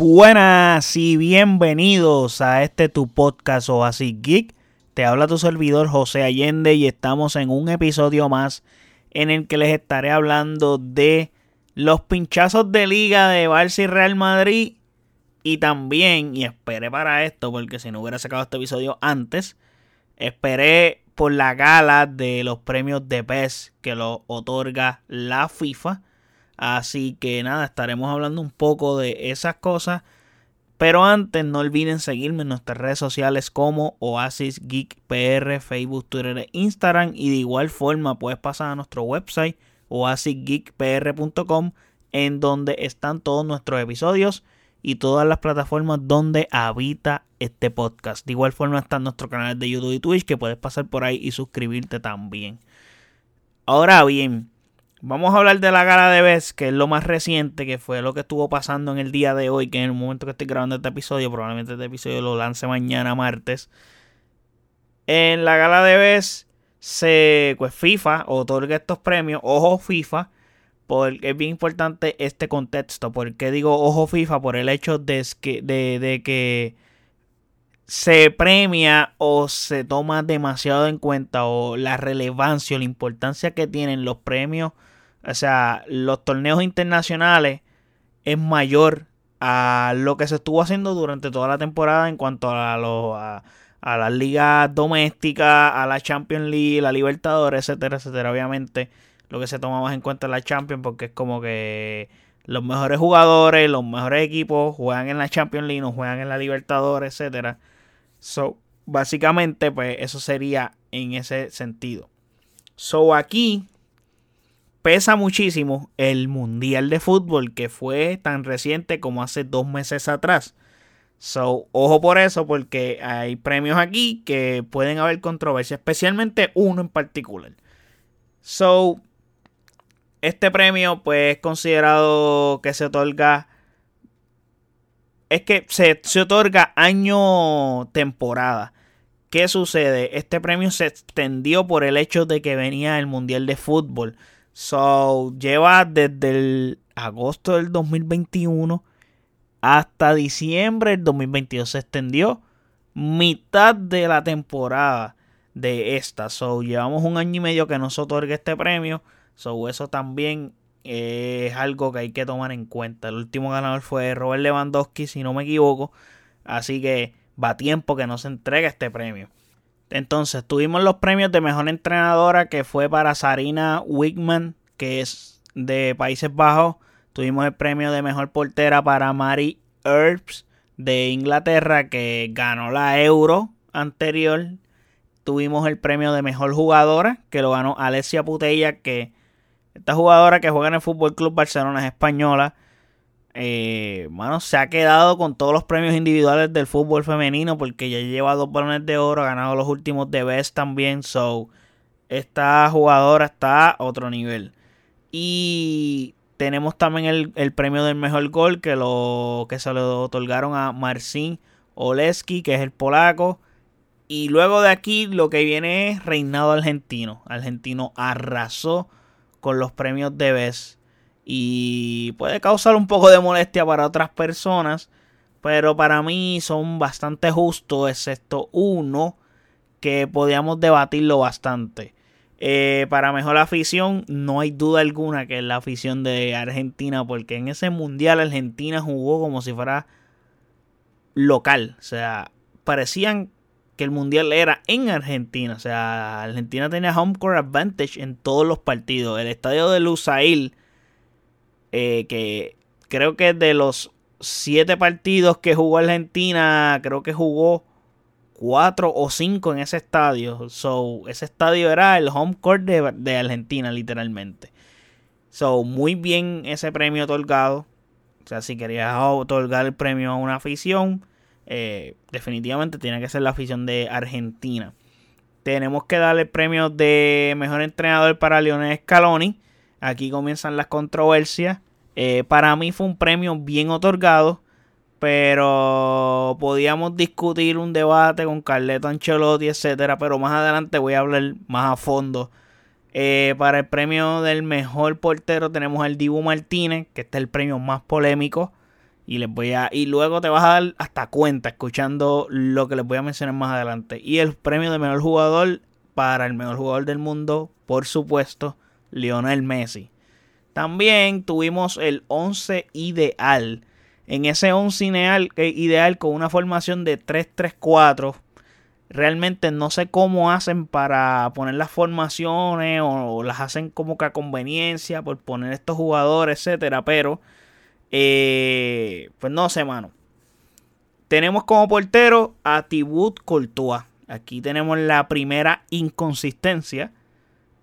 Buenas y bienvenidos a este tu podcast Oasis Geek. Te habla tu servidor José Allende y estamos en un episodio más en el que les estaré hablando de los pinchazos de liga de Barça y Real Madrid y también, y esperé para esto porque si no hubiera sacado este episodio antes, esperé por la gala de los premios de PES que lo otorga la FIFA Así que nada, estaremos hablando un poco de esas cosas. Pero antes no olviden seguirme en nuestras redes sociales como Oasis Geek PR, Facebook, Twitter e Instagram. Y de igual forma puedes pasar a nuestro website oasisgeekpr.com en donde están todos nuestros episodios y todas las plataformas donde habita este podcast. De igual forma están nuestros canales de YouTube y Twitch que puedes pasar por ahí y suscribirte también. Ahora bien, Vamos a hablar de la gala de Best, que es lo más reciente, que fue lo que estuvo pasando en el día de hoy, que en el momento que estoy grabando este episodio, probablemente este episodio lo lance mañana martes. En la gala de Best, se, pues FIFA otorga estos premios, ojo FIFA, porque es bien importante este contexto. ¿Por qué digo ojo FIFA? Por el hecho de que, de que se premia o se toma demasiado en cuenta o la relevancia o la importancia que tienen los premios o sea, los torneos internacionales es mayor a lo que se estuvo haciendo durante toda la temporada en cuanto a, a, a las ligas domésticas, a la Champions League, la Libertadores, etcétera, etcétera. Obviamente, lo que se toma más en cuenta es la Champions porque es como que los mejores jugadores, los mejores equipos juegan en la Champions League, no juegan en la Libertadores, etcétera. So, básicamente, pues eso sería en ese sentido. So, aquí pesa muchísimo el Mundial de Fútbol que fue tan reciente como hace dos meses atrás. So, ojo por eso, porque hay premios aquí que pueden haber controversia, especialmente uno en particular. So, este premio, pues, es considerado que se otorga. Es que se, se otorga año temporada. ¿Qué sucede? Este premio se extendió por el hecho de que venía el Mundial de Fútbol. So, lleva desde el agosto del 2021 hasta diciembre del 2022. Se extendió mitad de la temporada de esta. So, llevamos un año y medio que nos otorga este premio. So, eso también es algo que hay que tomar en cuenta. El último ganador fue Robert Lewandowski, si no me equivoco. Así que va tiempo que no se entregue este premio. Entonces, tuvimos los premios de mejor entrenadora que fue para Sarina Wigman, que es de Países Bajos. Tuvimos el premio de mejor portera para Mary Earps de Inglaterra, que ganó la Euro anterior. Tuvimos el premio de mejor jugadora, que lo ganó Alessia Putella, que esta jugadora que juega en el Fútbol Club Barcelona es española eh, se ha quedado con todos los premios individuales del fútbol femenino porque ya lleva dos balones de oro, ha ganado los últimos de Best también, so esta jugadora está a otro nivel. Y tenemos también el, premio del mejor gol que, lo, que se lo otorgaron a Marcin Oleski, que es el polaco. Y luego de aquí lo que viene es reinado argentino. Argentino arrasó con los premios de Best y puede causar un poco de molestia para otras personas, pero para mí son bastante justos, excepto uno que podíamos debatirlo bastante. Eh, para mejor afición, no hay duda alguna que es la afición de Argentina, porque en ese mundial Argentina jugó como si fuera local, o sea, parecían que el mundial era en Argentina, o sea, Argentina tenía home court advantage en todos los partidos. El estadio de Lusail eh, que creo que de los siete partidos que jugó Argentina, creo que jugó cuatro o cinco en ese estadio. So, ese estadio era el home court de, Argentina, literalmente. So, muy bien ese premio otorgado. O sea, si querías otorgar el premio a una afición, eh, definitivamente tiene que ser la afición de Argentina. Tenemos que darle el premio de mejor entrenador para Lionel Scaloni Aquí comienzan las controversias. Eh, para mí fue un premio bien otorgado, pero podíamos discutir un debate con Carleto Ancelotti, etcétera. Pero más adelante voy a hablar más a fondo. Eh, para el premio del mejor portero tenemos al Dibu Martínez, que este es el premio más polémico. Y les voy a. Y luego te vas a dar hasta cuenta escuchando lo que les voy a mencionar más adelante. Y el premio de mejor jugador para el mejor jugador del mundo, por supuesto, Lionel Messi. También tuvimos el 11 ideal. En ese 11 ideal, ideal con una formación de 3-3-4. Realmente no sé cómo hacen para poner las formaciones o, las hacen como que a conveniencia por poner estos jugadores, etcétera. Pero, eh, pues no sé, mano. Tenemos como portero a Tibut Courtois. Aquí tenemos la primera inconsistencia.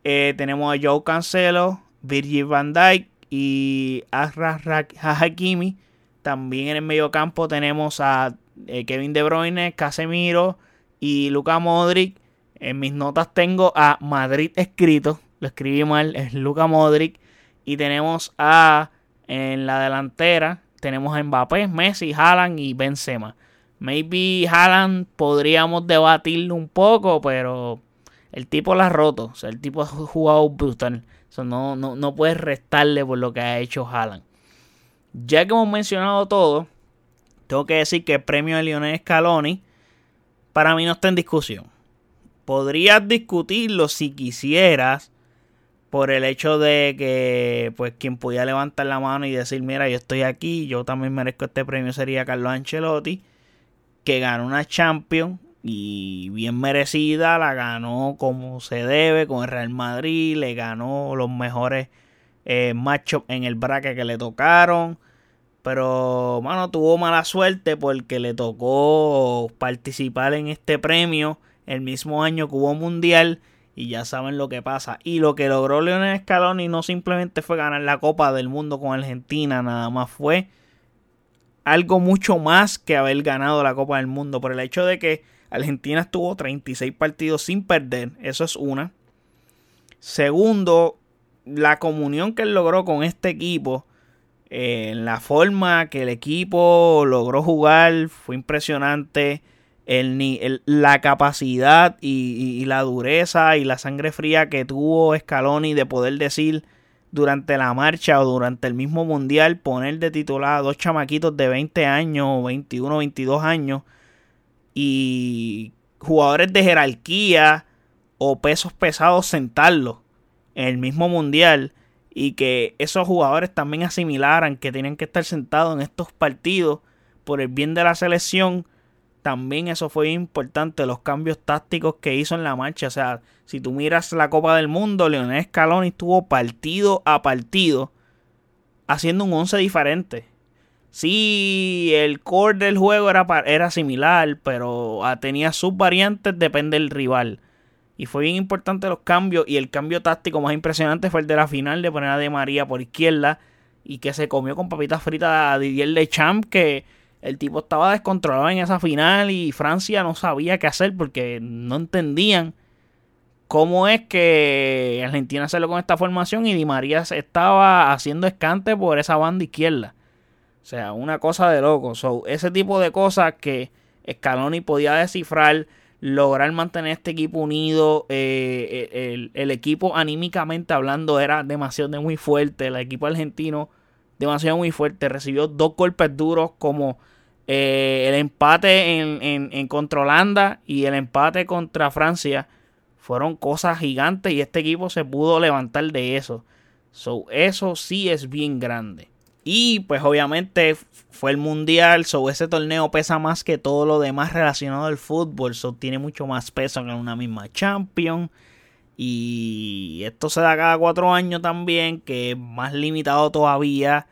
Eh, tenemos a Joe Cancelo, Virgil van Dijk y Azra Hakimi. También en el medio campo tenemos a eh, Kevin De Bruyne, Casemiro y Luka Modric. En mis notas tengo a Madrid escrito, lo escribí mal, es Luka Modric. Y tenemos a en la delantera, tenemos a Mbappé, Messi, Haaland y Benzema. Maybe Haaland podríamos debatirlo un poco, pero el tipo la ha roto. O sea, el tipo ha jugado brutal. no, no, no puedes restarle por lo que ha hecho Haaland. Ya que hemos mencionado todo, tengo que decir que el premio de Lionel Scaloni para mí no está en discusión. Podrías discutirlo si quisieras por el hecho de que pues quien pudiera levantar la mano y decir, mira, yo estoy aquí, yo también merezco este premio sería Carlos Ancelotti, que ganó una Champions y bien merecida, la ganó como se debe con el Real Madrid, le ganó los mejores eh, matchups en el bracket que le tocaron. Pero, mano, tuvo mala suerte porque le tocó participar en este premio el mismo año que hubo Mundial. Y ya saben lo que pasa. Y lo que logró Leonel Scaloni no simplemente fue ganar la Copa del Mundo con Argentina, nada más fue algo mucho más que haber ganado la Copa del Mundo. Por el hecho de que Argentina estuvo 36 partidos sin perder. Eso es una. Segundo, la comunión que él logró con este equipo. Eh, la forma que el equipo logró jugar fue impresionante. La capacidad y, y, la dureza y la sangre fría que tuvo Scaloni de poder decir durante la marcha o durante el mismo mundial poner de titular a dos chamaquitos de 20 años, 21, 22 años y jugadores de jerarquía o pesos pesados sentarlos en el mismo mundial y que esos jugadores también asimilaran que tienen que estar sentados en estos partidos por el bien de la selección también eso fue importante, los cambios tácticos que hizo en la marcha. O sea, si tú miras la Copa del Mundo, Leonel Scaloni estuvo partido a partido haciendo un 11 diferente. Sí, el core del juego era, era similar, pero ah, tenía sus variantes, depende del rival. Y fue bien importante los cambios. Y el cambio táctico más impresionante fue el de la final de poner a De María por izquierda. Y que se comió con papitas fritas a Didier Deschamps, que el tipo estaba descontrolado en esa final y Francia no sabía qué hacer porque no entendían cómo es que Argentina salió con esta formación y Di María estaba haciendo escante por esa banda izquierda. O sea, una cosa de loco. ese tipo de cosas que Scaloni podía descifrar, lograr mantener este equipo unido. Eh, el, el, equipo anímicamente hablando era demasiado muy fuerte. El equipo argentino demasiado muy fuerte. Recibió dos golpes duros como eh, el empate en, en, contra Holanda y el empate contra Francia fueron cosas gigantes y este equipo se pudo levantar de eso. So, eso sí es bien grande. Y pues obviamente fue el mundial, so ese torneo pesa más que todo lo demás relacionado al fútbol, so tiene mucho más peso que una misma Champions. Y esto se da cada cuatro años también, que es más limitado todavía.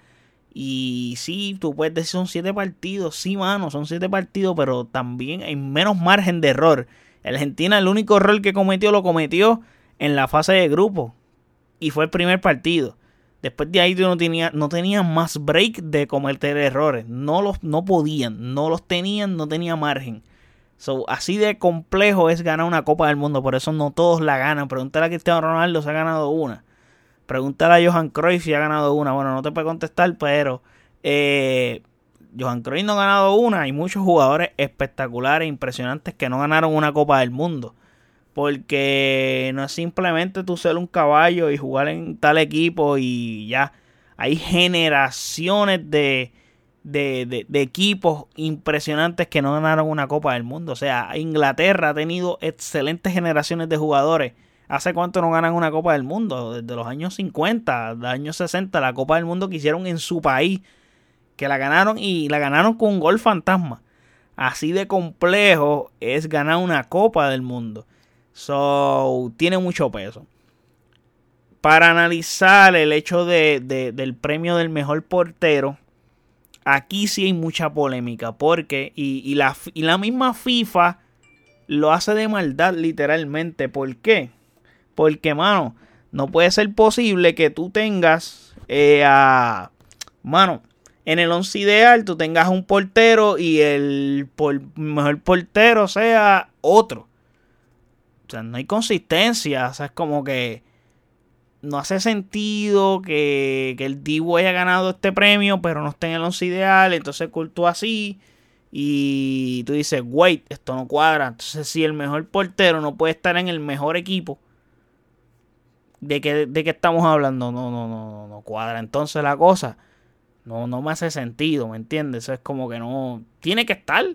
Y sí, tú puedes decir son siete partidos. Sí, mano, son siete partidos, pero también hay menos margen de error. Argentina, el único error que cometió, lo cometió en la fase de grupo. Y fue el primer partido. Después de ahí no tenía, no tenían más break de cometer errores. No los no podían, no los tenían, no tenía margen. So, así de complejo es ganar una Copa del Mundo. Por eso no todos la ganan. Pregúntale a Cristiano Ronaldo, se ha ganado una. Pregúntale a Johan Cruyff si ha ganado una. Bueno, no te puede contestar, pero eh, Johan Cruyff no ha ganado una. Hay muchos jugadores espectaculares, impresionantes que no ganaron una Copa del Mundo. Porque no es simplemente tú ser un caballo y jugar en tal equipo y ya. Hay generaciones de, de, de, equipos impresionantes que no ganaron una Copa del Mundo. O sea, Inglaterra ha tenido excelentes generaciones de jugadores. ¿Hace cuánto no ganan una Copa del Mundo? Desde los años 50, los años 60, la Copa del Mundo que hicieron en su país. Que la ganaron y la ganaron con un gol fantasma. Así de complejo es ganar una Copa del Mundo. So, tiene mucho peso. Para analizar el hecho de, del premio del mejor portero, aquí sí hay mucha polémica. Porque, y, la, y la misma FIFA lo hace de maldad, literalmente. ¿Por qué? Porque, mano, no puede ser posible que tú tengas eh, a. Mano, en el once ideal tú tengas un portero y el mejor portero sea otro. Sea, no hay consistencia. O sea, es como que no hace sentido que, el Divo haya ganado este premio, pero no esté en el once ideal. Entonces cultó así. Y tú dices, wait, esto no cuadra. Entonces, si el mejor portero no puede estar en el mejor equipo, ¿de qué, de qué estamos hablando? No, no, no, no, no cuadra. Entonces la cosa no, no me hace sentido, ¿me entiendes? Eso es como que no. Tiene que estar.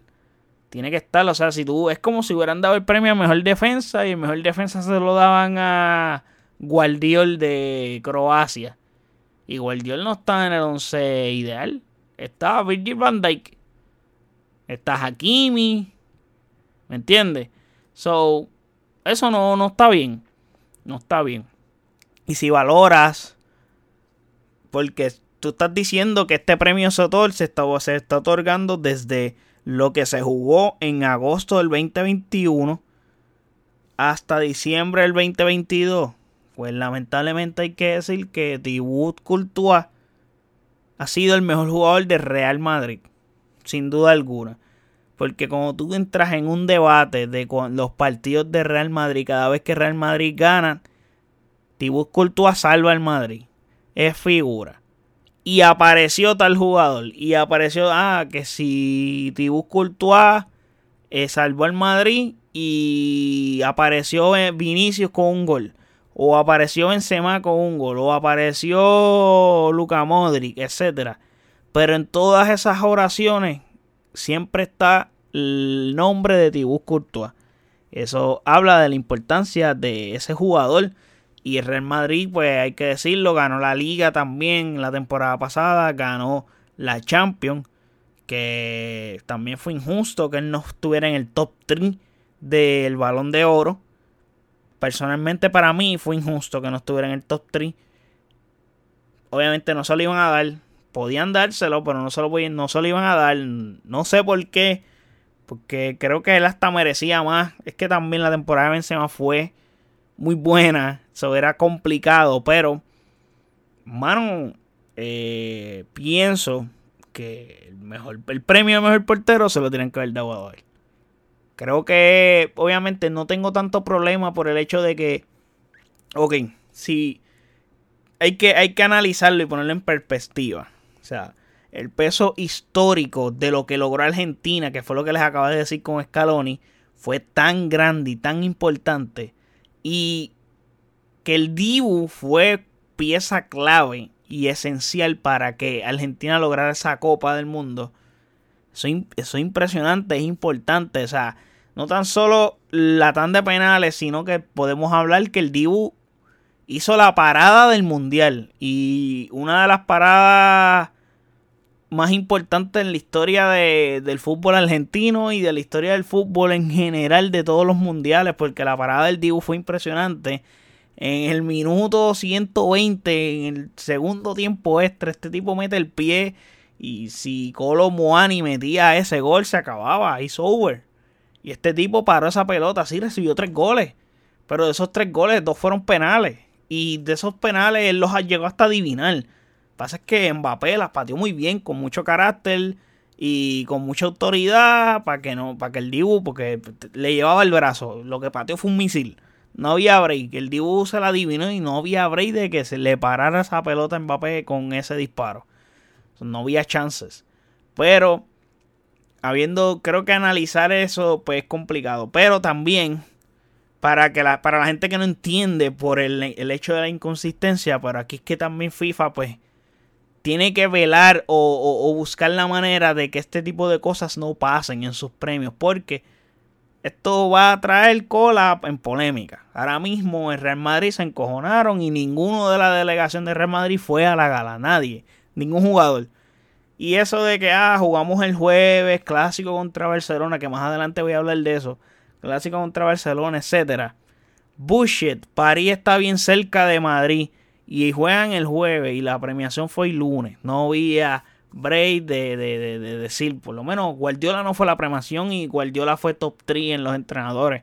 Tiene que estar. O sea, si tú. Es como si hubieran dado el premio a mejor defensa y el mejor defensa se lo daban a Guardiol de Croacia. Y Guardiol no está en el 11 ideal. Está Virgil van Dijk. Está Hakimi. ¿Me entiendes? So, eso no, no está bien. No está bien. Y si valoras. Porque tú estás diciendo que este premio se se está otorgando desde lo que se jugó en agosto del 2021 hasta diciembre del 2022. Pues lamentablemente hay que decir que Thibaut Courtois ha sido el mejor jugador de Real Madrid, sin duda alguna. Porque como tú entras en un debate de los partidos de Real Madrid, cada vez que Real Madrid gana, Thibaut Courtois salva al Madrid. Es figura y apareció tal jugador. Y apareció, ah, que si Tibus Courtois eh, salvó al Madrid y apareció Vinicius con un gol. O apareció Benzema con un gol. O apareció Luca Modric, etc. Pero en todas esas oraciones siempre está el nombre de Tibus Courtois. Eso habla de la importancia de ese jugador y el Real Madrid, pues hay que decirlo, ganó la liga también la temporada pasada, ganó la Champions, que también fue injusto que él no estuviera en el top 3 del balón de oro. Personalmente para mí fue injusto que no estuviera en el top 3. Obviamente no se lo iban a dar. Podían dárselo, pero no se lo, no se lo iban a dar. No sé por qué. Porque creo que él hasta merecía más. Es que también la temporada de Benzema fue muy buena. Eso era complicado, pero, mano, eh, pienso que el, mejor, el premio de mejor portero se lo tienen que haber dado a él. Creo que, obviamente, no tengo tanto problema por el hecho de que, ok, si hay que, hay que analizarlo y ponerlo en perspectiva. O sea, el peso histórico de lo que logró Argentina, que fue lo que les acabo de decir con Scaloni, fue tan grande y tan importante. Y que el Dibu fue pieza clave y esencial para que Argentina lograra esa Copa del Mundo. Eso, es impresionante, es importante. O sea, no tan solo la tanda de penales, sino que podemos hablar que el Dibu hizo la parada del Mundial. Y una de las paradas más importantes en la historia del fútbol argentino y de la historia del fútbol en general de todos los mundiales, porque la parada del Dibu fue impresionante en el minuto 120, en el segundo tiempo extra, este tipo mete el pie. Y si Colo Moani metía ese gol, se acababa. It's over. Y este tipo paró esa pelota, sí recibió tres goles. Pero de esos tres goles, dos fueron penales. Y de esos penales él los llegó hasta adivinar. Pasa es que Mbappé las pateó muy bien, con mucho carácter y con mucha autoridad para que no, para que el Dibu, porque le llevaba el brazo. Lo que pateó fue un misil. No había break. El dibujo se la adivinó y no había break de que se le parara esa pelota a Mbappé con ese disparo. No había chances. Pero, habiendo, creo que analizar eso, pues es complicado. Pero también, para, que la, para la gente que no entiende por el, el hecho de la inconsistencia, pero aquí es que también FIFA, pues, tiene que velar o, buscar la manera de que este tipo de cosas no pasen en sus premios, porque esto va a traer cola en polémica. Ahora mismo en Real Madrid se encojonaron y ninguno de la delegación de Real Madrid fue a la gala, nadie, ningún jugador. Y eso de que, ah, jugamos el jueves, clásico contra Barcelona, que más adelante voy a hablar de eso, clásico contra Barcelona, etcétera. Bullshit, París está bien cerca de Madrid y juegan el jueves y la premiación fue el lunes. No había break de, de, de, decir, por lo menos Guardiola no fue la premiación y Guardiola fue top 3 en los entrenadores.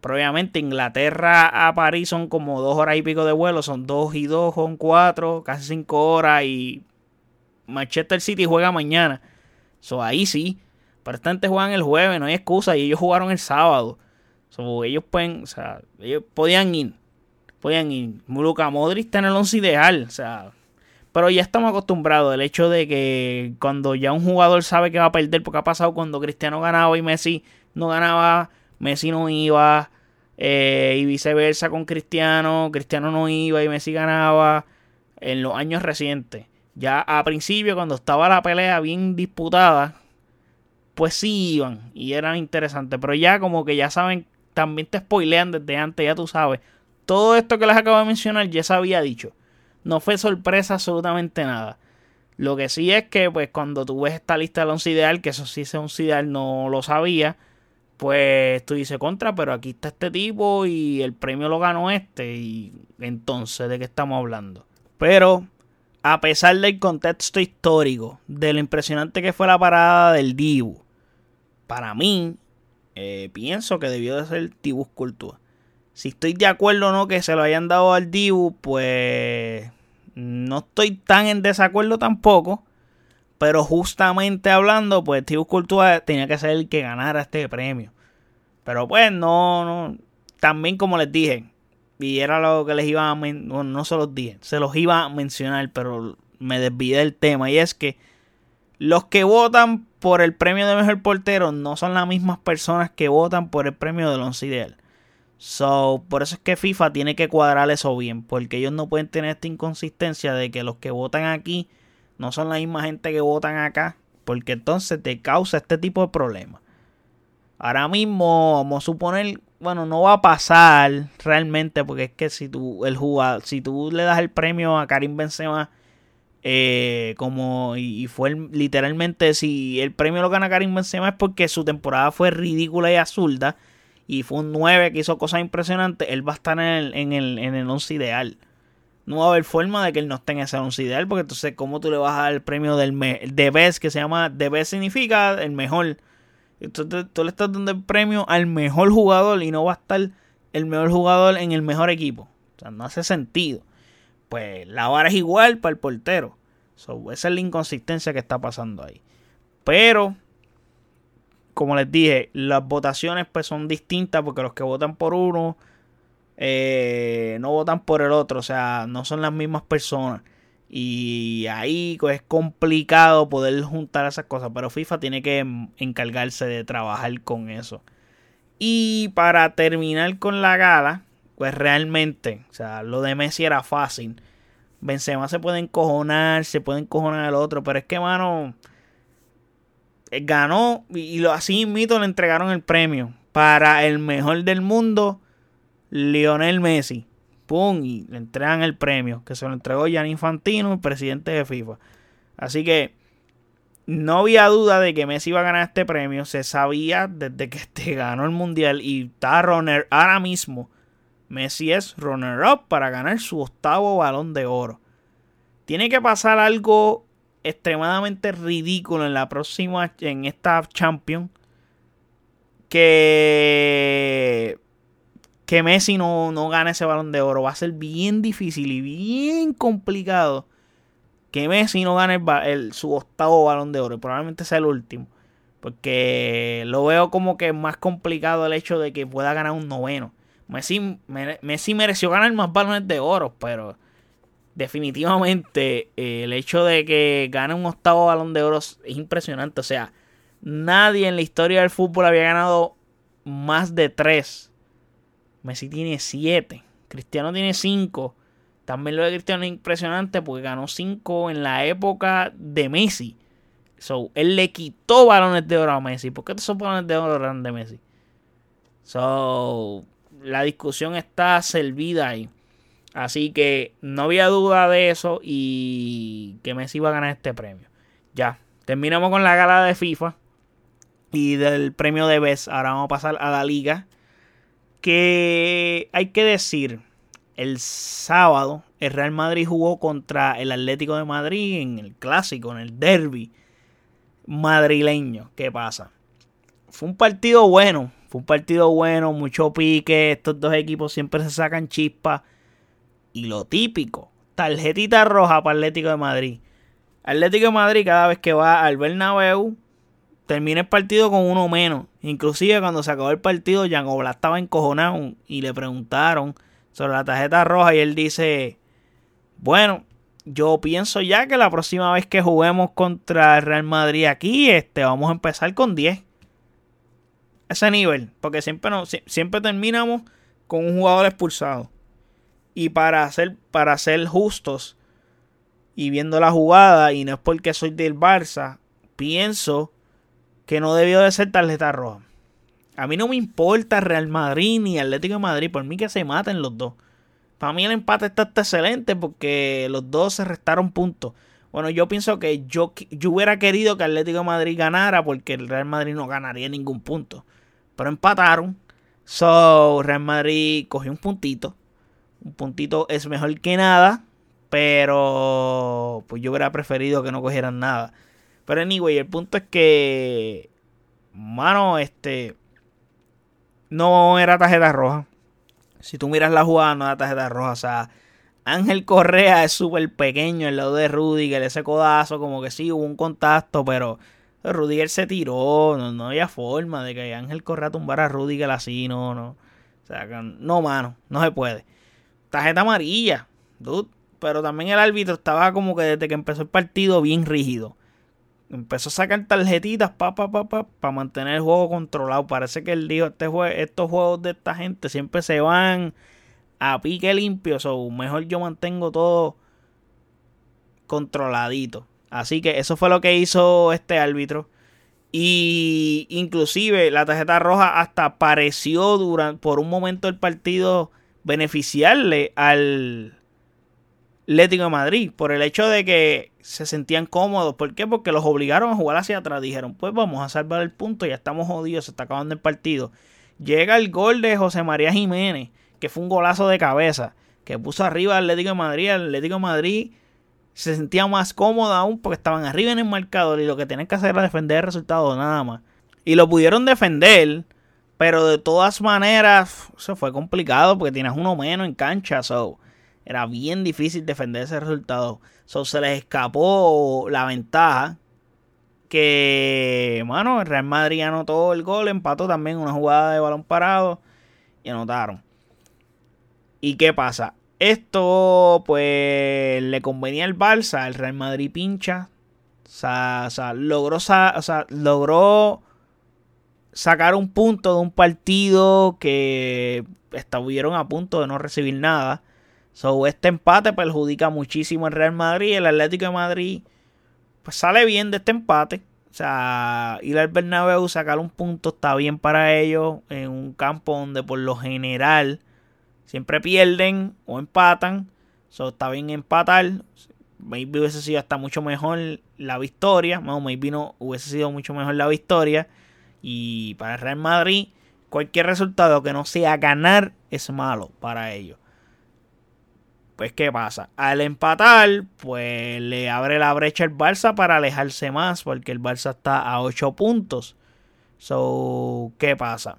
Pero obviamente Inglaterra a París son como dos horas y pico de vuelo, son dos y dos, son cuatro, casi cinco horas y Manchester City juega mañana. So, ahí sí. Pero gente juegan el jueves, no hay excusa. Y ellos jugaron el sábado. So, ellos pueden, o sea, ellos podían ir. Podían ir. Luka Modric está en el 11 ideal. O sea, pero ya estamos acostumbrados al hecho de que cuando ya un jugador sabe que va a perder, porque ha pasado cuando Cristiano ganaba y Messi no ganaba, Messi no iba, eh, y viceversa con Cristiano, Cristiano no iba y Messi ganaba en los años recientes. Ya a principio, cuando estaba la pelea bien disputada, pues sí iban y eran interesantes, pero ya como que ya saben, también te spoilean desde antes, ya tú sabes todo esto que les acabo de mencionar ya se había dicho. No fue sorpresa absolutamente nada. Lo que sí es que, pues, cuando tú ves esta lista del once ideal, que eso sí es un ideal, no lo sabía, pues tú dices contra, pero aquí está este tipo y el premio lo ganó este. Y entonces, ¿de qué estamos hablando? Pero, a pesar del contexto histórico, de lo impresionante que fue la parada del Dibu, para mí, eh, pienso que debió de ser Dibu Cultura. Si estoy de acuerdo o no que se lo hayan dado al Dibu, pues no estoy tan en desacuerdo tampoco. Pero justamente hablando, pues Dibu Courtois tenía que ser el que ganara este premio. Pero pues no, no. También como les dije, y era lo que les iba a mencionar, no se los dije, se los iba a mencionar, pero me desvié del tema. Y es que los que votan por el premio de mejor portero no son las mismas personas que votan por el premio del once ideal. So, por eso es que FIFA tiene que cuadrar eso bien, porque ellos no pueden tener esta inconsistencia de que los que votan aquí no son la misma gente que votan acá, porque entonces te causa este tipo de problemas. Ahora mismo, vamos a suponer, bueno, no va a pasar realmente, porque es que si tú, el jugador, si tú le das el premio a Karim Benzema, eh, como, y, fue literalmente, si el premio lo gana Karim Benzema es porque su temporada fue ridícula y absurda y fue un 9 que hizo cosas impresionantes, él va a estar en el, en el, en el 11 ideal. No va a haber forma de que él no esté en ese 11 ideal, porque entonces, ¿cómo tú le vas a dar el premio del de best, que se llama de best significa el mejor? Entonces, tú le estás dando el premio al mejor jugador y no va a estar el mejor jugador en el mejor equipo. O sea, no hace sentido. Pues la vara es igual para el portero. esa es la inconsistencia que está pasando ahí. Pero como les dije, las votaciones pues son distintas porque los que votan por uno eh, no votan por el otro, o sea, no son las mismas personas. Y ahí pues, es complicado poder juntar esas cosas, pero FIFA tiene que encargarse de trabajar con eso. Y para terminar con la gala, pues realmente, o sea, lo de Messi era fácil. Benzema se puede encojonar, se puede encojonar el otro, pero es que, mano, ganó y lo, así mismo le entregaron el premio para el mejor del mundo, Lionel Messi. ¡Pum! Y le entregan el premio, que se lo entregó Gianni Infantino, el presidente de FIFA. Así que no había duda de que Messi iba a ganar este premio. Se sabía desde que este ganó el mundial y está runner ahora mismo. Messi es runner up para ganar su octavo balón de oro. Tiene que pasar algo extremadamente ridículo en la próxima, en esta Champions, que, que Messi no, no gane ese balón de oro. Va a ser bien difícil y bien complicado que Messi no gane el, su octavo balón de oro. Probablemente sea el último. Porque lo veo como que más complicado el hecho de que pueda ganar un noveno. Messi, Messi mereció ganar más balones de oro, pero definitivamente eh, el hecho de que gane un octavo balón de oro es impresionante. O sea, nadie en la historia del fútbol había ganado más de tres. Messi tiene siete. Cristiano tiene cinco. También lo de Cristiano es impresionante porque ganó 5 en la época de Messi. So, él le quitó balones de oro a Messi. ¿Por qué esos balones de oro eran de Messi? So, la discusión está servida ahí. Así que no había duda de eso y que Messi iba a ganar este premio. Ya, terminamos con la gala de FIFA y del premio de BES. Ahora vamos a pasar a la liga. Que hay que decir, el sábado el Real Madrid jugó contra el Atlético de Madrid en el clásico, en el derby madrileño. ¿Qué pasa? Fue un partido bueno, fue un partido bueno, mucho pique. Estos dos equipos siempre se sacan chispas. Y lo típico, tarjetita roja para Atlético de Madrid. Atlético de Madrid cada vez que va al Bernabéu termina el partido con uno menos. Inclusive cuando se acabó el partido, Jan Oblak estaba encojonado y le preguntaron sobre la tarjeta roja y él dice, bueno, yo pienso ya que la próxima vez que juguemos contra el Real Madrid aquí, este, vamos a empezar con 10. Ese nivel, porque siempre, no, siempre terminamos con un jugador expulsado. Y para ser, para justos y viendo la jugada, y no es porque soy del Barça, pienso que no debió de ser tarjeta roja. A mí no me importa Real Madrid ni Atlético de Madrid. Por mí que se maten los dos. Para mí el empate está, excelente porque los dos se restaron puntos. Bueno, yo pienso que yo, yo hubiera querido que Atlético de Madrid ganara porque el Real Madrid no ganaría ningún punto. Pero empataron. So, Real Madrid cogió un puntito. Un puntito es mejor que nada. Pero pues yo hubiera preferido que no cogieran nada. Pero anyway, el punto es que. Mano, este no era tarjeta roja. Si tú miras la jugada, no era tarjeta roja. O sea, Ángel Correa es súper pequeño el lado de Rudiger. Ese codazo, como que sí hubo un contacto, pero Rudiger se tiró. No, no había forma de que Ángel Correa tumbara a Rudiger así. No, no. O sea, no, mano. No se puede. Tarjeta amarilla, dude. Pero también el árbitro estaba como que desde que empezó el partido bien rígido empezó a sacar tarjetitas para pa, pa, pa, pa, mantener el juego controlado. Parece que él dijo, este estos juegos de esta gente siempre se van a pique limpio. O mejor yo mantengo todo controladito. Así que eso fue lo que hizo este árbitro. Y inclusive la tarjeta roja hasta pareció durante, por un momento del partido beneficiarle al Atlético de Madrid. Por el hecho de que se sentían cómodos. ¿Por qué? Porque los obligaron a jugar hacia atrás. Dijeron, pues vamos a salvar el punto, ya estamos jodidos, se está acabando el partido. Llega el gol de José María Jiménez, que fue un golazo de cabeza, que puso arriba al Atlético de Madrid. El Atlético de Madrid se sentía más cómodo aún porque estaban arriba en el marcador y lo que tenían que hacer era defender el resultado nada más. Y lo pudieron defender, pero de todas maneras se fue complicado porque tienes uno menos en cancha. So, era bien difícil defender ese resultado. So, se les escapó la ventaja. Que, mano, el Real Madrid anotó el gol, empató también una jugada de balón parado y anotaron. ¿Y qué pasa? Esto, pues, le convenía al Barça, el Real Madrid pincha. O sea, logró, o sea, logró sacar un punto de un partido que estuvieron a punto de no recibir nada. So, este empate perjudica muchísimo al Real Madrid. El Atlético de Madrid pues sale bien de este empate. O sea, ir al Bernabéu, sacar un punto está bien para ellos en un campo donde por lo general siempre pierden o empatan. So, está bien empatar. Maybe hubiese sido hasta mucho mejor la victoria. No, maybe no hubiese sido mucho mejor la victoria. Y para el Real Madrid, cualquier resultado que no sea ganar es malo para ellos. Pues, ¿qué pasa? Al empatar, pues le abre la brecha el Barça para alejarse más, porque el Barça está a 8 puntos. So, ¿qué pasa?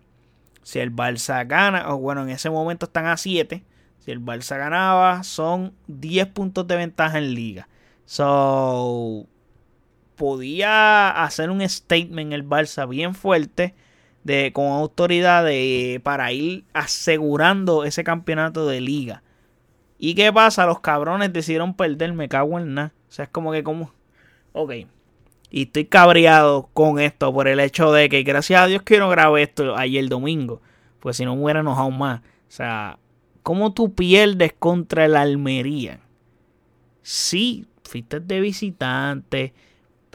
Si el Barça gana, o bueno, en ese momento están a 7. Si el Barça ganaba, son 10 puntos de ventaja en liga. So, podía hacer un statement el Barça bien fuerte de, con autoridad de, para ir asegurando ese campeonato de liga. ¿Y qué pasa? Los cabrones decidieron perder, me cago en nada. O sea, es como que como... Ok. Y estoy cabreado con esto por el hecho de que gracias a Dios que no grabé esto ayer domingo. Pues si no hubiera enojado más. O sea, ¿Cómo tú pierdes contra el Almería? Sí, fuiste de visitante,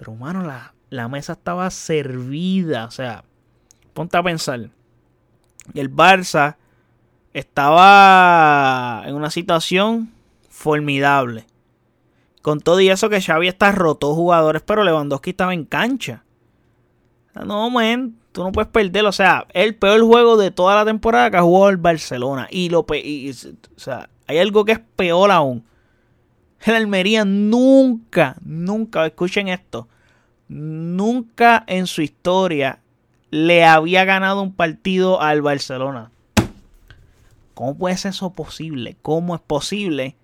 pero mano, la, la mesa estaba servida. O sea, ponte a pensar. El Barça estaba en una situación formidable. Con todo y eso que Xavi está roto jugadores, pero Lewandowski estaba en cancha. No, man, tú no puedes perder. O sea, el peor juego de toda la temporada que ha jugado el Barcelona. Y lo y, o sea, hay algo que es peor aún. El Almería nunca, nunca, escuchen esto, nunca en su historia le había ganado un partido al Barcelona. ¿Cómo puede ser eso posible? ¿Cómo es posible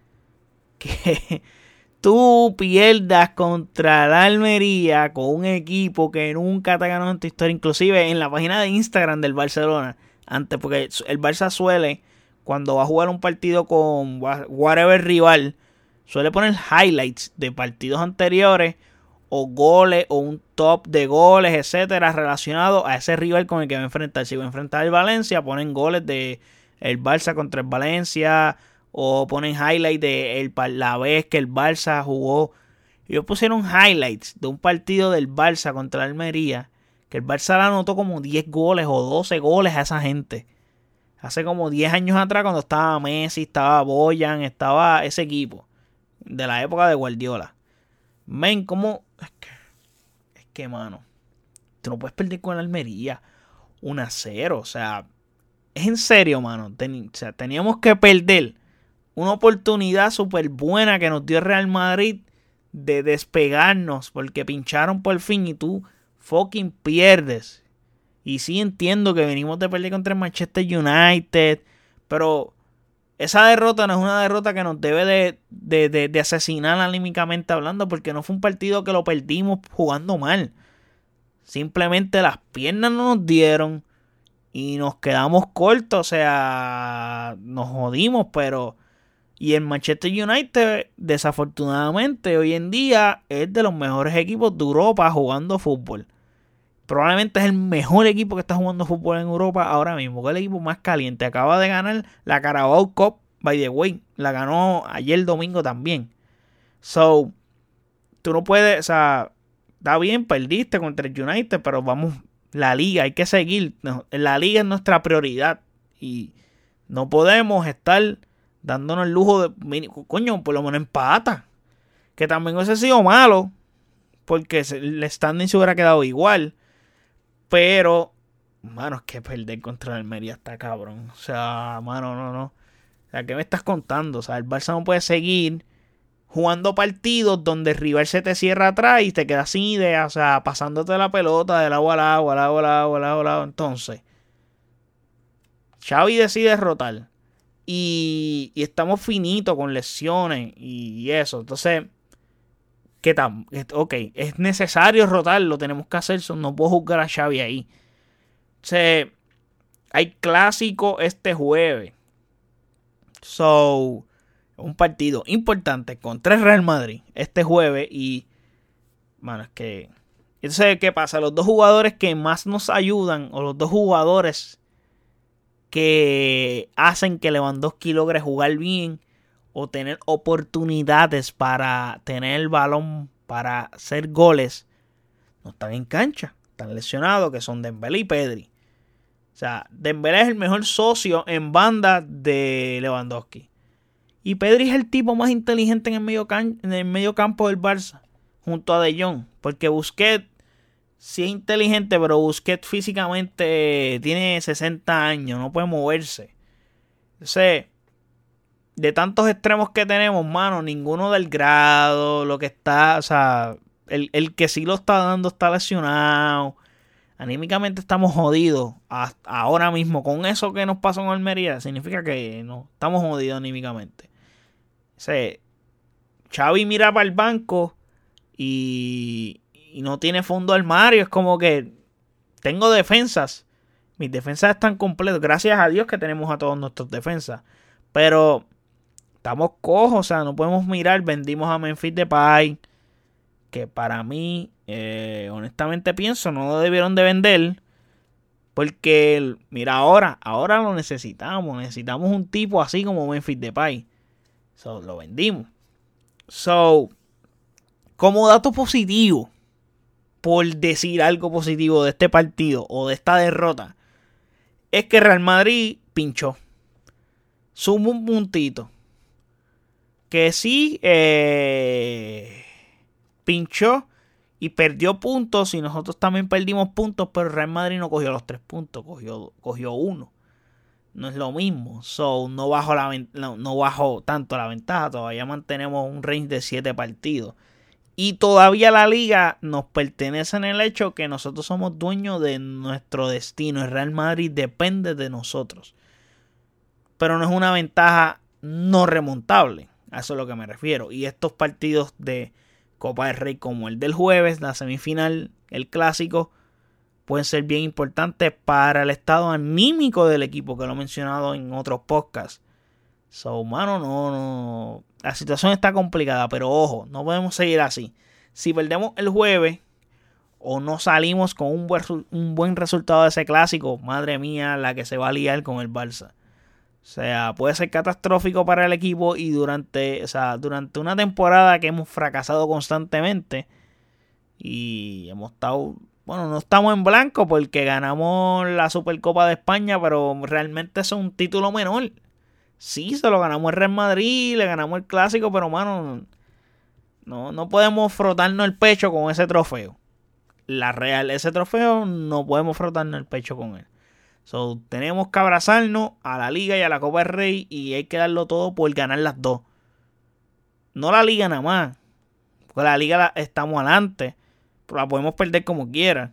que tú pierdas contra la Almería con un equipo que nunca te ha ganado en tu historia? Inclusive en la página de Instagram del Barcelona. Antes, porque el Barça suele, cuando va a jugar un partido con whatever rival, suele poner highlights de partidos anteriores o goles o un top de goles, etcétera, relacionado a ese rival con el que va a enfrentar. Si va a enfrentar el Valencia, ponen goles de el Barça contra el Valencia o ponen highlights de la vez que el Barça jugó. Ellos pusieron highlights de un partido del Barça contra el Almería que el Barça le anotó como 10 goles o 12 goles a esa gente. Hace como 10 años atrás cuando estaba Messi, estaba Boyan, estaba ese equipo de la época de Guardiola. Men, ¿cómo es que, es que, mano, tú no puedes perder con Almería. Un a 0. O sea, es en serio, mano. o sea, teníamos que perder una oportunidad súper buena que nos dio Real Madrid de despegarnos porque pincharon por fin y tú fucking pierdes. Y sí entiendo que venimos de perder contra el Manchester United, pero esa derrota no es una derrota que nos debe de, de, de, asesinar anímicamente hablando, porque no fue un partido que lo perdimos jugando mal. Simplemente las piernas no nos dieron y nos quedamos cortos, o sea, nos jodimos, pero... Y el Manchester United, desafortunadamente, hoy en día es de los mejores equipos de Europa jugando fútbol. Probablemente es el mejor equipo que está jugando fútbol en Europa ahora mismo. Que es el equipo más caliente. Acaba de ganar la Carabao Cup, by the way. La ganó ayer domingo también. So, tú no puedes, o sea, está bien, perdiste contra el United, pero vamos, la liga, hay que seguir. La liga es nuestra prioridad. Y no podemos estar dándonos el lujo de, coño, por lo menos empata. Que también hubiese sido malo, porque el standing se hubiera quedado igual. Pero, mano, es que perder contra el Almería está cabrón. O sea, mano, no, no. O sea, ¿qué me estás contando? O sea, el Barça no puede seguir jugando partidos donde el rival se te cierra atrás y te quedas sin idea. O sea, pasándote la pelota del agua al agua, al agua, al agua. Entonces, Xavi decide derrotar. Y, y estamos finitos con lesiones y eso. Entonces, ¿Qué tan? Ok, es necesario rotarlo, tenemos que hacer eso. No puedo juzgar a Xavi ahí. Se, hay clásico este jueves. So, un partido importante contra el Real Madrid este jueves. Y, bueno, es que. Entonces, ¿qué pasa? Los dos jugadores que más nos ayudan, o los dos jugadores que hacen que Lewandowski logre jugar bien, o tener oportunidades para tener el balón para hacer goles, no están en cancha, están lesionados, que son Dembélé y Pedri. O sea, Dembélé es el mejor socio en banda de Lewandowski. Y Pedri es el tipo más inteligente en el medio, en el medio campo del Barça, junto a De Jong, porque Busquets sí es inteligente, pero Busquets físicamente tiene 60 años, no puede moverse. Entonces, de tantos extremos que tenemos, mano, ninguno del grado, lo que está, o sea, el, que sí lo está dando está lesionado. Anímicamente estamos jodidos ahora mismo. Con eso que nos pasó en Almería, significa que no, estamos jodidos anímicamente. O sea, Xavi mira para el banco y, y no tiene fondo armario. Es como que tengo defensas. Mis defensas están completas. Gracias a Dios que tenemos a todos nuestros defensas. Pero estamos cojos, o sea, no podemos mirar. Vendimos a Memphis Depay, que para mí, eh, honestamente pienso, no lo debieron de vender. Porque, mira, ahora, ahora lo necesitamos. Necesitamos un tipo así como Memphis Depay. So, lo vendimos. So, como dato positivo, por decir algo positivo de este partido o de esta derrota, es que Real Madrid pinchó. Suma un puntito. Que sí eh, pinchó y perdió puntos y nosotros también perdimos puntos, pero Real Madrid no cogió los tres puntos, cogió, cogió uno. No es lo mismo. So, no bajo, la, no, bajo tanto la ventaja. Todavía mantenemos un range de siete partidos. Y todavía la liga nos pertenece en el hecho que nosotros somos dueños de nuestro destino. El Real Madrid depende de nosotros. Pero no es una ventaja no remontable. A eso es lo que me refiero. Y estos partidos de Copa del Rey como el del jueves, la semifinal, el clásico, pueden ser bien importantes para el estado anímico del equipo, que lo he mencionado en otros podcasts. So, mano, no, no. La situación está complicada, pero ojo, no podemos seguir así. Si perdemos el jueves o no salimos con un buen, un buen resultado de ese clásico, madre mía, la que se va a liar con el Barça. O sea, puede ser catastrófico para el equipo y durante, o sea, durante una temporada que hemos fracasado constantemente y hemos estado, bueno, no estamos en blanco porque ganamos la Supercopa de España, pero realmente es un título menor. Sí, se lo ganamos el Real Madrid, le ganamos el clásico, pero mano, no, no podemos frotarnos el pecho con ese trofeo. La Real, ese trofeo no podemos frotarnos el pecho con él. So, tenemos que abrazarnos a la Liga y a la Copa del Rey y hay que darlo todo por ganar las dos. No la Liga nada más. Porque la Liga la, estamos adelante. Pero la podemos perder como quiera.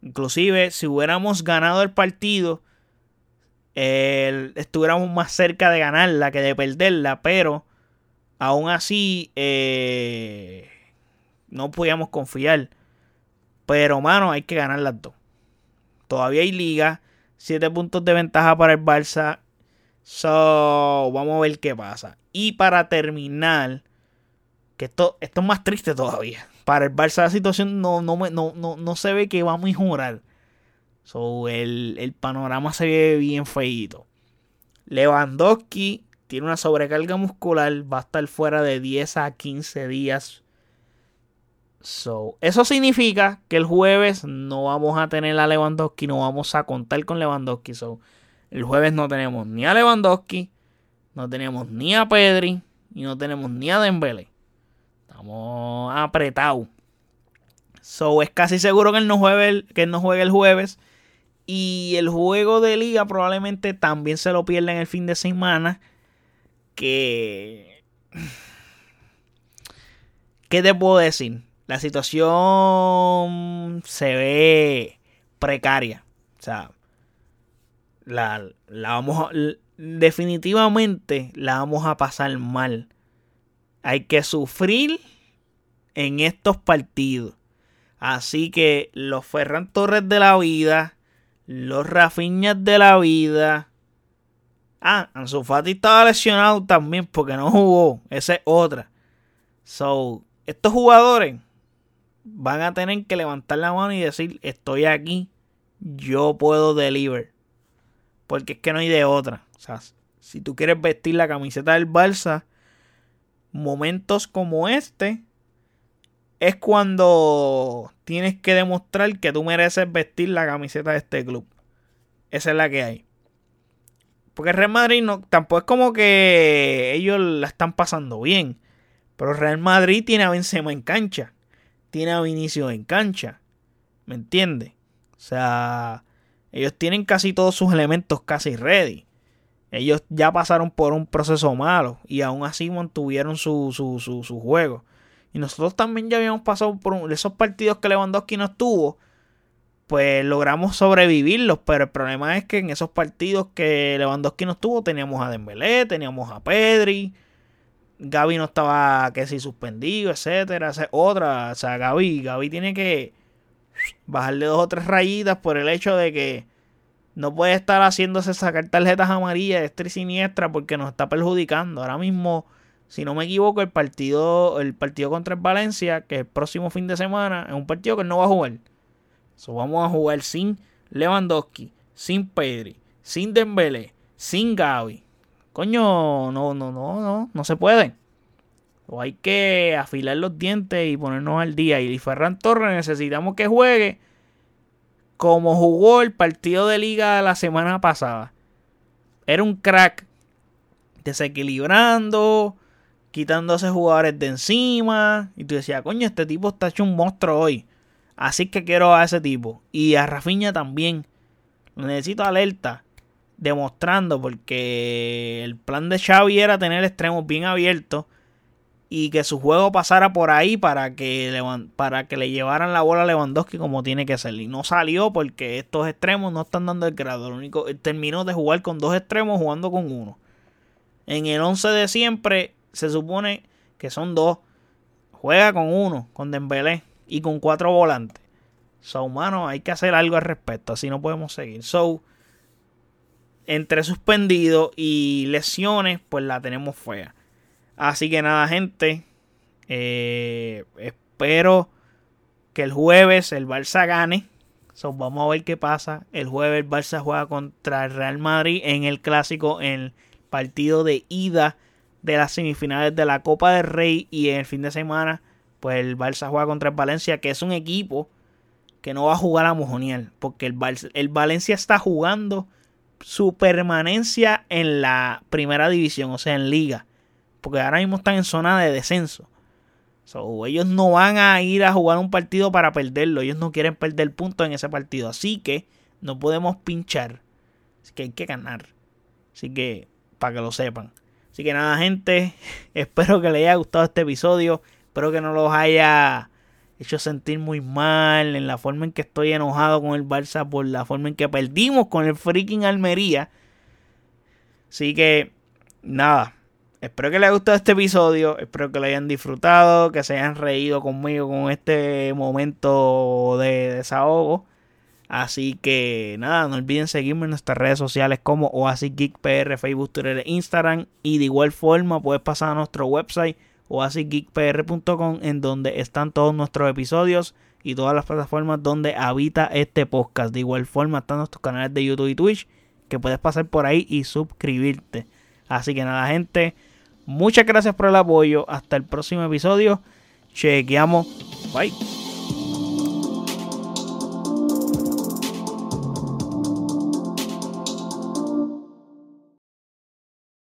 Inclusive, si hubiéramos ganado el partido, estuviéramos más cerca de ganarla que de perderla. Pero, aún así, eh, no podíamos confiar. Pero, mano, hay que ganar las dos. Todavía hay liga 7 puntos de ventaja para el Barça. So, vamos a ver qué pasa. Y para terminar, que esto, esto es más triste todavía. Para el Barça la situación no, no, no, no, se ve que va a mejorar. So, el, el panorama se ve bien feito. Lewandowski tiene una sobrecarga muscular, va a estar fuera de 10 a 15 días So, eso significa que el jueves no vamos a tener a Lewandowski, no vamos a contar con Lewandowski. So, el jueves no tenemos ni a Lewandowski, no tenemos ni a Pedri y no tenemos ni a Dembele. Estamos apretados. So, es casi seguro que él no juegue el, que no juegue el jueves. Y el juego de liga probablemente también se lo pierda en el fin de semana. Que... ¿Qué te puedo decir? La situación se ve precaria. O sea, la, la vamos a, definitivamente la vamos a pasar mal. Hay que sufrir en estos partidos. Así que los Ferran Torres de la vida, los Rafiñas de la vida. Ah, Ansu Fati estaba lesionado también porque no jugó. Esa es otra. So, estos jugadores van a tener que levantar la mano y decir, estoy aquí, yo puedo deliver. Porque es que no hay de otra. O sea, si tú quieres vestir la camiseta del Barça, momentos como este es cuando tienes que demostrar que tú mereces vestir la camiseta de este club. Esa es la que hay. Porque Real Madrid no, tampoco es como que ellos la están pasando bien. Pero Real Madrid tiene a Benzema en cancha tiene a Vinicius en cancha. ¿Me entiendes? O sea, ellos tienen casi todos sus elementos casi ready. Ellos ya pasaron por un proceso malo y aún así mantuvieron su, su, juego. Y nosotros también ya habíamos pasado por esos partidos que Lewandowski no estuvo. Pues logramos sobrevivirlos, pero el problema es que en esos partidos que Lewandowski no estuvo teníamos a Dembélé, teníamos a Pedri, Gaby no estaba que si suspendido, etcétera, otra, o sea, Gaby, Gaby tiene que bajarle dos o tres rayitas por el hecho de que no puede estar haciéndose sacar tarjetas amarillas de y siniestra porque nos está perjudicando. Ahora mismo, si no me equivoco, el partido, el partido contra el Valencia, que el próximo fin de semana, es un partido que no va a jugar. So, vamos a jugar sin Lewandowski, sin Pedri, sin Dembélé, sin Gaby. Coño, no, no, no, no, no se puede. O hay que afilar los dientes y ponernos al día. Y Ferran Torres necesitamos que juegue como jugó el partido de liga la semana pasada. Era un crack desequilibrando, quitándose jugadores de encima. Y tú decías, coño, este tipo está hecho un monstruo hoy. Así que quiero a ese tipo. Y a Rafiña también. necesito alerta. Demostrando porque el plan de Xavi era tener extremos bien abiertos y que su juego pasara por ahí para que, le, para que le llevaran la bola a Lewandowski como tiene que ser. Y no salió porque estos extremos no están dando el grado. Lo único, terminó de jugar con dos extremos jugando con uno. En el 11 de siempre se supone que son dos. Juega con uno, con Dembélé y con cuatro volantes. So, humano, hay que hacer algo al respecto. Así no podemos seguir. So, entre suspendido y lesiones, pues la tenemos fea. Así que nada, gente. Eh, espero que el jueves el Barça gane. So, vamos a ver qué pasa. El jueves el Barça juega contra el Real Madrid en el clásico, en el partido de ida de las semifinales de la Copa del Rey. Y en el fin de semana, pues el Barça juega contra el Valencia, que es un equipo que no va a jugar a mojoniel. Porque el, el Valencia está jugando su permanencia en la primera división, o sea, en liga porque ahora mismo están en zona de descenso. ellos no van a ir a jugar un partido para perderlo. Ellos no quieren perder puntos en ese partido. Así que no podemos pinchar. Así que hay que ganar. Así que, para que lo sepan. Así que nada, gente. Espero que les haya gustado este episodio. Espero que no los haya hecho sentir muy mal. En la forma en que estoy enojado con el Barça. Por la forma en que perdimos con el freaking Almería. Así que, nada. Espero que les haya gustado este episodio. Espero que lo hayan disfrutado. Que se hayan reído conmigo con este momento de desahogo. Así que nada, no olviden seguirme en nuestras redes sociales como OasisGeekPR, Facebook, Twitter e Instagram. Y de igual forma puedes pasar a nuestro website oasisgeekpr.com en donde están todos nuestros episodios y todas las plataformas donde habita este podcast. De igual forma están nuestros canales de YouTube y Twitch que puedes pasar por ahí y suscribirte. Así que nada, gente. Muchas gracias por el apoyo. Hasta el próximo episodio. Chequeamos. Bye.